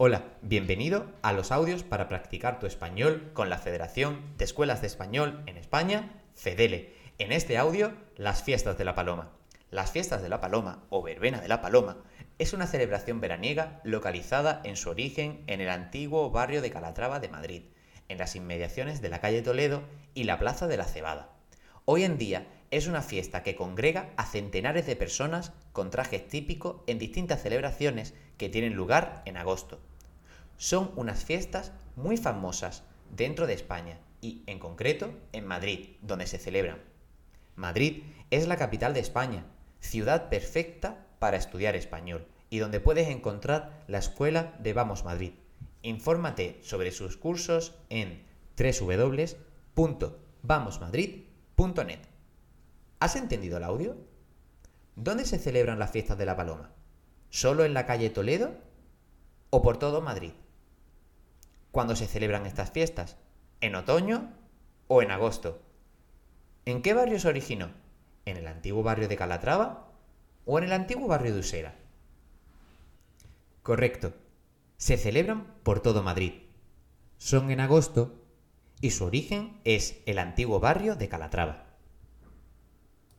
Hola, bienvenido a los audios para practicar tu español con la Federación de Escuelas de Español en España, FEDELE. En este audio, las fiestas de la Paloma. Las fiestas de la Paloma o verbena de la Paloma es una celebración veraniega localizada en su origen en el antiguo barrio de Calatrava de Madrid, en las inmediaciones de la calle Toledo y la Plaza de la Cebada. Hoy en día es una fiesta que congrega a centenares de personas con trajes típicos en distintas celebraciones que tienen lugar en agosto. Son unas fiestas muy famosas dentro de España y en concreto en Madrid, donde se celebran. Madrid es la capital de España, ciudad perfecta para estudiar español y donde puedes encontrar la escuela de Vamos Madrid. Infórmate sobre sus cursos en www.vamosmadrid.net. ¿Has entendido el audio? ¿Dónde se celebran las fiestas de la Paloma? ¿Solo en la calle Toledo o por todo Madrid? ¿Cuándo se celebran estas fiestas? ¿En otoño o en agosto? ¿En qué barrio se originó? ¿En el antiguo barrio de Calatrava o en el antiguo barrio de Usera? Correcto. Se celebran por todo Madrid. Son en agosto y su origen es el antiguo barrio de Calatrava.